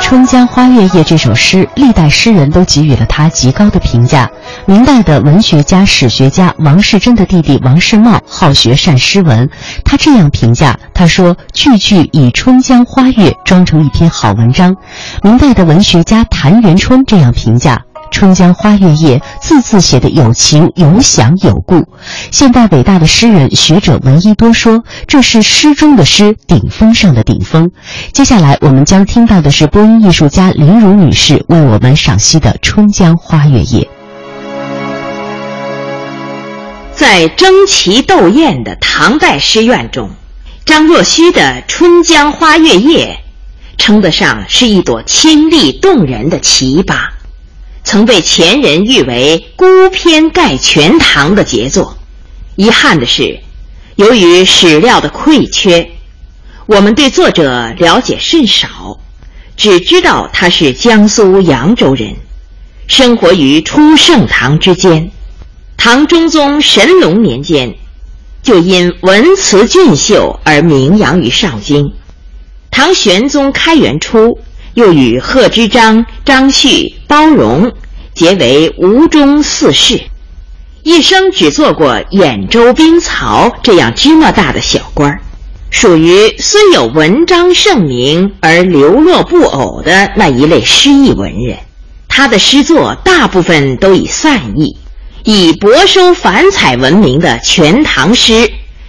春江花月夜》这首诗，历代诗人都给予了他极高的评价。明代的文学家、史学家王士祯的弟弟王世茂好学善诗文，他这样评价：他说，句句以春江花月装成一篇好文章。明代的文学家谭元春这样评价。《春江花月夜》字字写得有情有想有故，现代伟大的诗人学者闻一多说，这是诗中的诗，顶峰上的顶峰。接下来我们将听到的是播音艺术家林如女士为我们赏析的《春江花月夜》。在争奇斗艳的唐代诗苑中，张若虚的《春江花月夜》称得上是一朵清丽动人的奇葩。曾被前人誉为孤篇盖全唐的杰作。遗憾的是，由于史料的匮缺，我们对作者了解甚少，只知道他是江苏扬州人，生活于初盛唐之间。唐中宗神龙年间，就因文辞俊秀而名扬于上京。唐玄宗开元初。又与贺知章、张旭、包容结为吴中四世，一生只做过兖州兵曹这样芝麻大的小官儿，属于虽有文章盛名而流落不偶的那一类诗意文人。他的诗作大部分都以散佚，以博收繁采闻名的《全唐诗》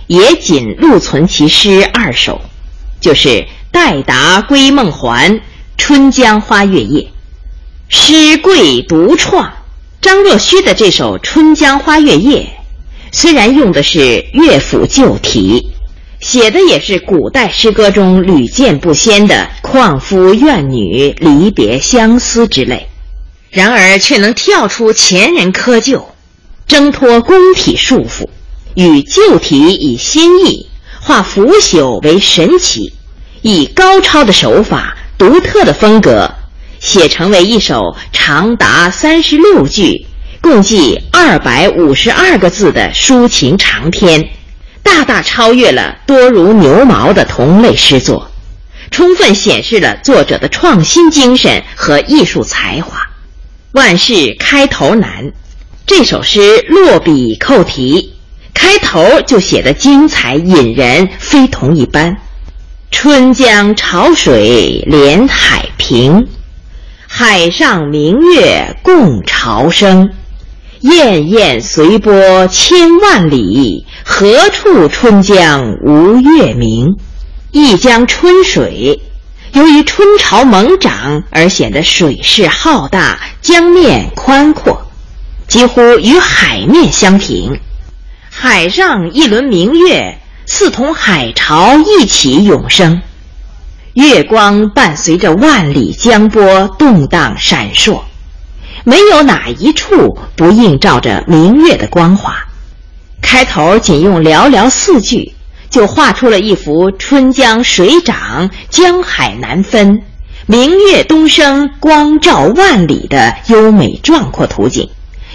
也仅录存其诗二首，就是《待答归梦还》。《春江花月夜》，诗贵独创。张若虚的这首《春江花月夜》，虽然用的是乐府旧题，写的也是古代诗歌中屡见不鲜的旷夫怨女、离别相思之类，然而却能跳出前人窠臼，挣脱宫体束缚，与旧题以新意，化腐朽为神奇，以高超的手法。独特的风格，写成为一首长达三十六句、共计二百五十二个字的抒情长篇，大大超越了多如牛毛的同类诗作，充分显示了作者的创新精神和艺术才华。万事开头难，这首诗落笔扣题，开头就写得精彩引人，非同一般。春江潮水连海平，海上明月共潮生。滟滟随波千万里，何处春江无月明？一江春水，由于春潮猛涨而显得水势浩大，江面宽阔，几乎与海面相平。海上一轮明月。似同海潮一起涌生，月光伴随着万里江波动荡闪烁，没有哪一处不映照着明月的光华。开头仅用寥寥四句，就画出了一幅春江水涨、江海难分、明月东升、光照万里的优美壮阔图景，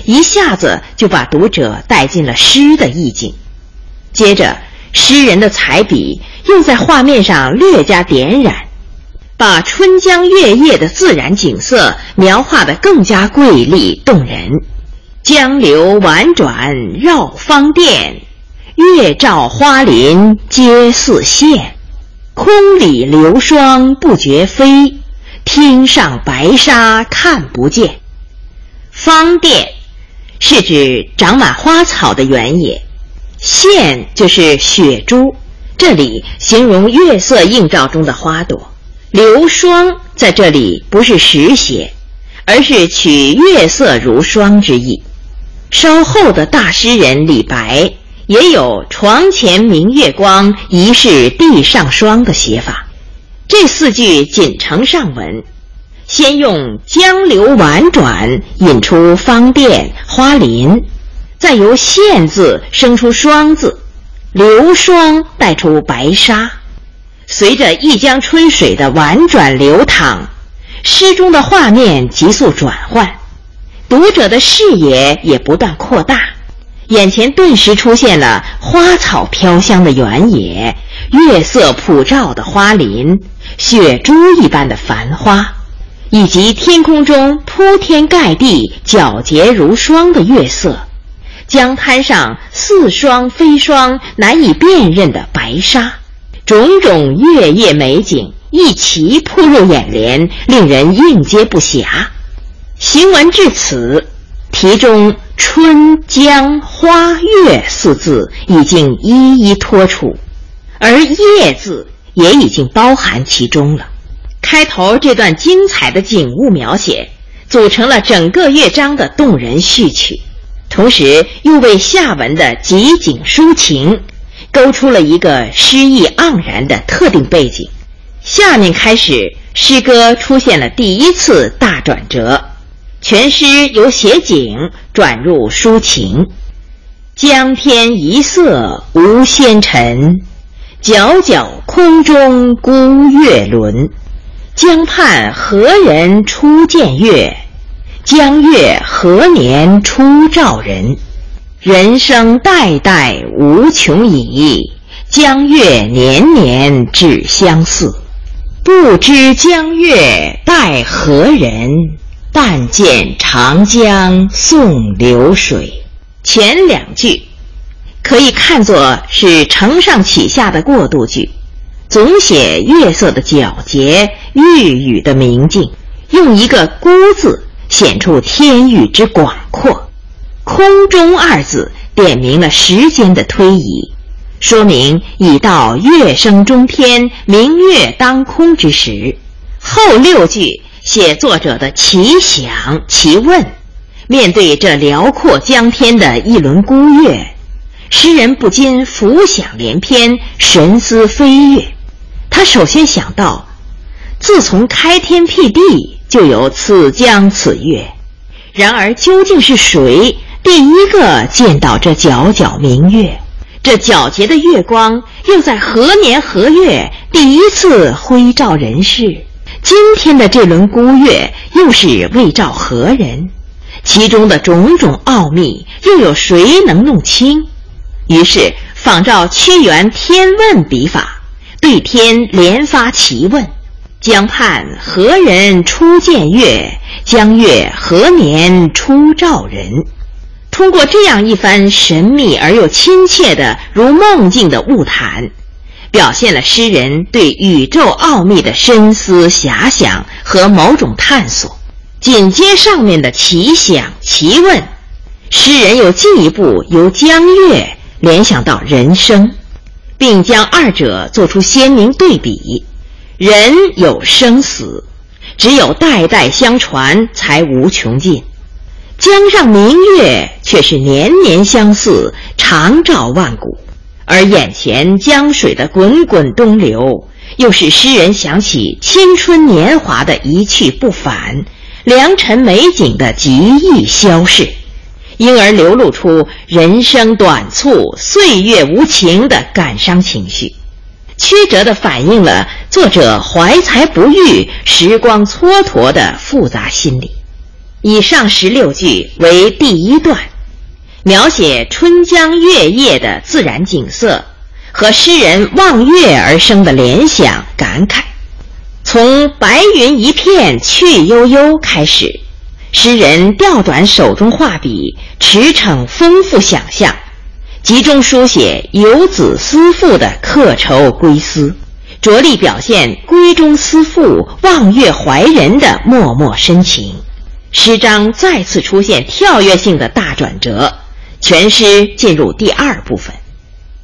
一下子就把读者带进了诗的意境。接着。诗人的彩笔又在画面上略加点染，把春江月夜的自然景色描画得更加瑰丽动人。江流婉转绕芳甸，月照花林皆似霰。空里流霜不觉飞，汀上白沙看不见。芳甸是指长满花草的原野。线就是雪珠，这里形容月色映照中的花朵。流霜在这里不是实写，而是取月色如霜之意。稍后的大诗人李白也有“床前明月光，疑是地上霜”的写法。这四句仅承上文，先用江流婉转引出芳甸、花林。再由“蜆”字生出“霜”字，流霜带出白沙，随着一江春水的婉转流淌，诗中的画面急速转换，读者的视野也不断扩大，眼前顿时出现了花草飘香的原野、月色普照的花林、雪珠一般的繁花，以及天空中铺天盖地、皎洁如霜的月色，江滩上似霜非霜、难以辨认的白沙，种种月夜美景。一齐扑入眼帘，令人应接不暇。行文至此，题中“春江花月”四字已经一一托出，而“夜”字也已经包含其中了。开头这段精彩的景物描写，组成了整个乐章的动人序曲，同时又为下文的集景抒情，勾出了一个诗意盎然的特定背景。下面开始，诗歌出现了第一次大转折，全诗由写景转入抒情。江天一色无纤尘，皎皎空中孤月轮。江畔何人初见月？江月何年初照人？人生代代无穷已，江月年年只相似。不知江月待何人？但见长江送流水。前两句可以看作是承上启下的过渡句，总写月色的皎洁、玉宇的明净，用一个“孤”字显出天域之广阔，“空中”二字点明了时间的推移。说明已到月升中天、明月当空之时。后六句写作者的奇想奇问。面对这辽阔江天的一轮孤月，诗人不禁浮想联翩、神思飞跃。他首先想到，自从开天辟地就有此江此月，然而究竟是谁第一个见到这皎皎明月？这皎洁的月光又在何年何月第一次辉照人世？今天的这轮孤月又是为照何人？其中的种种奥秘，又有谁能弄清？于是仿照屈原天问笔法，对天连发奇问：“江畔何人初见月？江月何年初照人？”通过这样一番神秘而又亲切的如梦境的物谈，表现了诗人对宇宙奥秘的深思遐想和某种探索。紧接上面的奇想奇问，诗人又进一步由江月联想到人生，并将二者做出鲜明对比：人有生死，只有代代相传，才无穷尽。江上明月却是年年相似，常照万古；而眼前江水的滚滚东流，又使诗人想起青春年华的一去不返，良辰美景的极易消逝，因而流露出人生短促、岁月无情的感伤情绪，曲折地反映了作者怀才不遇、时光蹉跎的复杂心理。以上十六句为第一段，描写春江月夜的自然景色和诗人望月而生的联想感慨。从“白云一片去悠悠”开始，诗人调转手中画笔，驰骋丰富想象，集中书写游子思妇的客愁归思，着力表现闺中思妇望月怀人的脉脉深情。诗章再次出现跳跃性的大转折，全诗进入第二部分。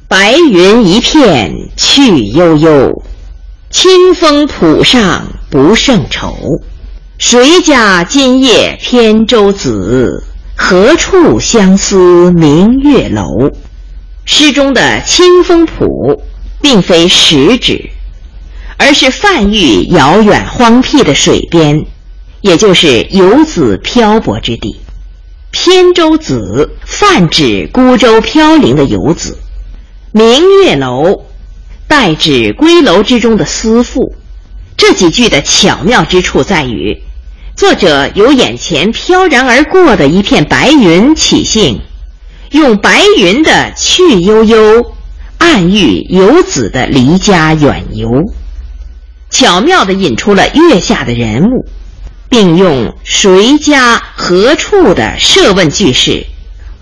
白云一片去悠悠，清风浦上不胜愁。谁家今夜扁舟子？何处相思明月楼？诗中的清风浦，并非实指，而是泛喻遥远荒僻的水边。也就是游子漂泊之地，扁舟子泛指孤舟飘零的游子，明月楼代指归楼之中的思妇，这几句的巧妙之处在于，作者由眼前飘然而过的一片白云起兴，用白云的去悠悠，暗喻游子的离家远游，巧妙地引出了月下的人物，并用谁家何处的设问句式，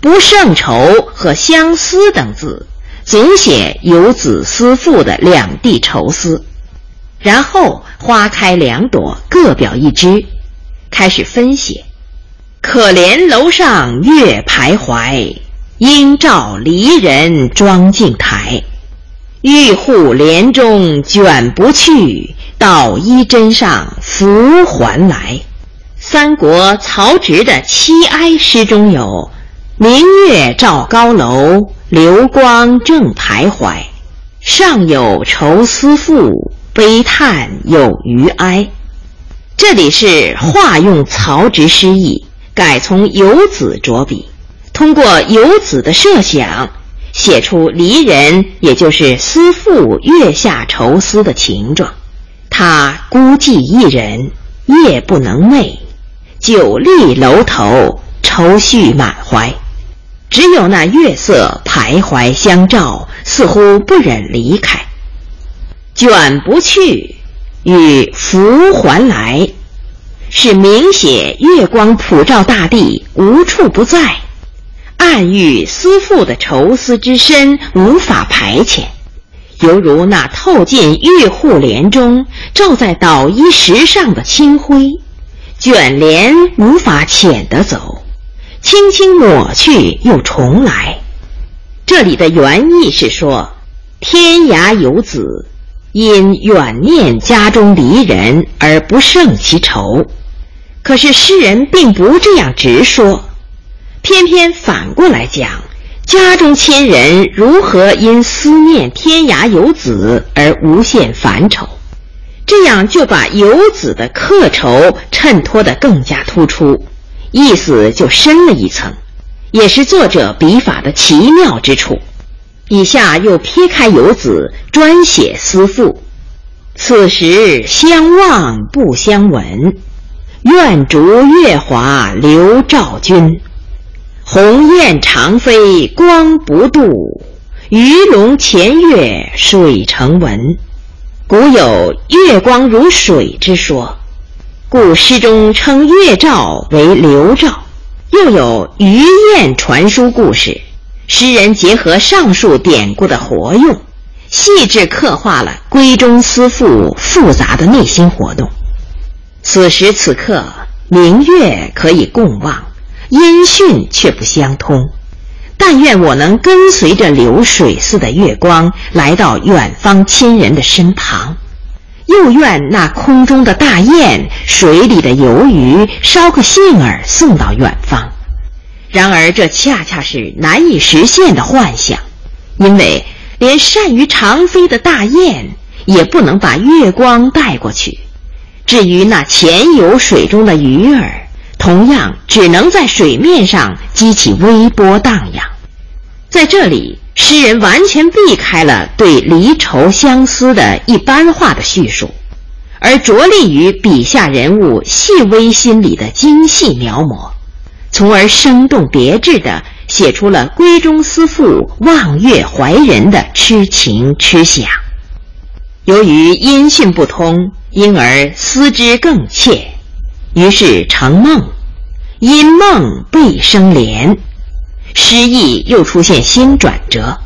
不胜愁和相思等字，总写游子思妇的两地愁思。然后花开两朵，各表一枝，开始分写。可怜楼上月徘徊，应照离人妆镜台。玉户帘中卷不去，捣衣砧上拂还来。三国曹植的七哀诗中有“明月照高楼，流光正徘徊，上有愁思妇。”悲叹有余哀，这里是化用曹植诗意，改从游子着笔，通过游子的设想，写出离人，也就是思妇月下愁思的情状。他孤寂一人，夜不能寐，久立楼头，愁绪满怀。只有那月色徘徊相照，似乎不忍离开。卷不去，与拂还来，是明写月光普照大地，无处不在，暗喻思妇的愁思之深无法排遣，犹如那透进玉户帘中，照在捣衣石上的清辉，卷帘无法遣得走，轻轻抹去又重来。这里的原意是说，天涯游子。因远念家中离人而不胜其愁，可是诗人并不这样直说，偏偏反过来讲，家中亲人如何因思念天涯游子而无限烦愁，这样就把游子的客愁衬托得更加突出，意思就深了一层，也是作者笔法的奇妙之处。以下又撇开游子，专写思妇。此时相望不相闻，愿逐月华流照君。鸿雁长飞光不度，鱼龙潜跃水成文。古有月光如水之说，故诗中称月照为流照。又有鱼雁传书故事。诗人结合上述典故的活用，细致刻画了闺中思妇复杂的内心活动。此时此刻，明月可以共望，音讯却不相通。但愿我能跟随着流水似的月光，来到远方亲人的身旁；又愿那空中的大雁、水里的游鱼，捎个信儿送到远方。然而，这恰恰是难以实现的幻想，因为连善于长飞的大雁也不能把月光带过去。至于那潜游水中的鱼儿，同样只能在水面上激起微波荡漾。在这里，诗人完全避开了对离愁相思的一般化的叙述，而着力于笔下人物细微心理的精细描摹。从而生动别致地写出了闺中思妇望月怀人的痴情痴想。由于音讯不通，因而思之更切，于是成梦，因梦被生怜。诗意又出现新转折。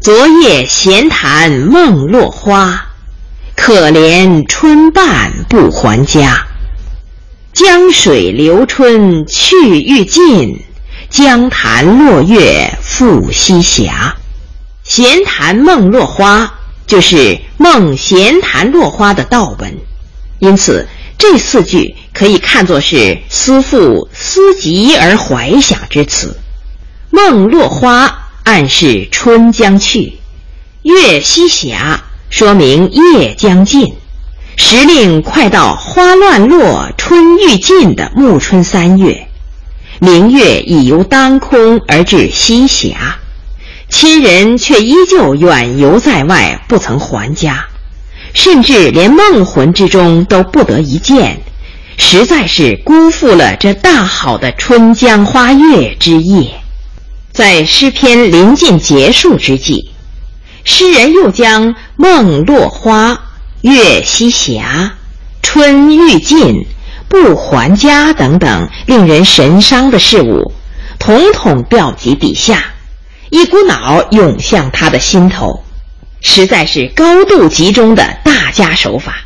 昨夜闲谈梦落花，可怜春半不还家。江水流春去欲尽，江潭落月复西斜。闲谈梦落花，就是梦闲谈落花的道文。因此，这四句可以看作是思妇思极而怀想之词。梦落花暗示春将去，月西斜说明夜将尽。时令快到花乱落、春欲尽的暮春三月，明月已由当空而至西斜，亲人却依旧远游在外，不曾还家，甚至连梦魂之中都不得一见，实在是辜负了这大好的春江花月之夜。在诗篇临近结束之际，诗人又将梦落花、月西霞、春欲尽、不还家等等令人神伤的事物，统统调集笔下，一股脑涌向他的心头，实在是高度集中的大家手法。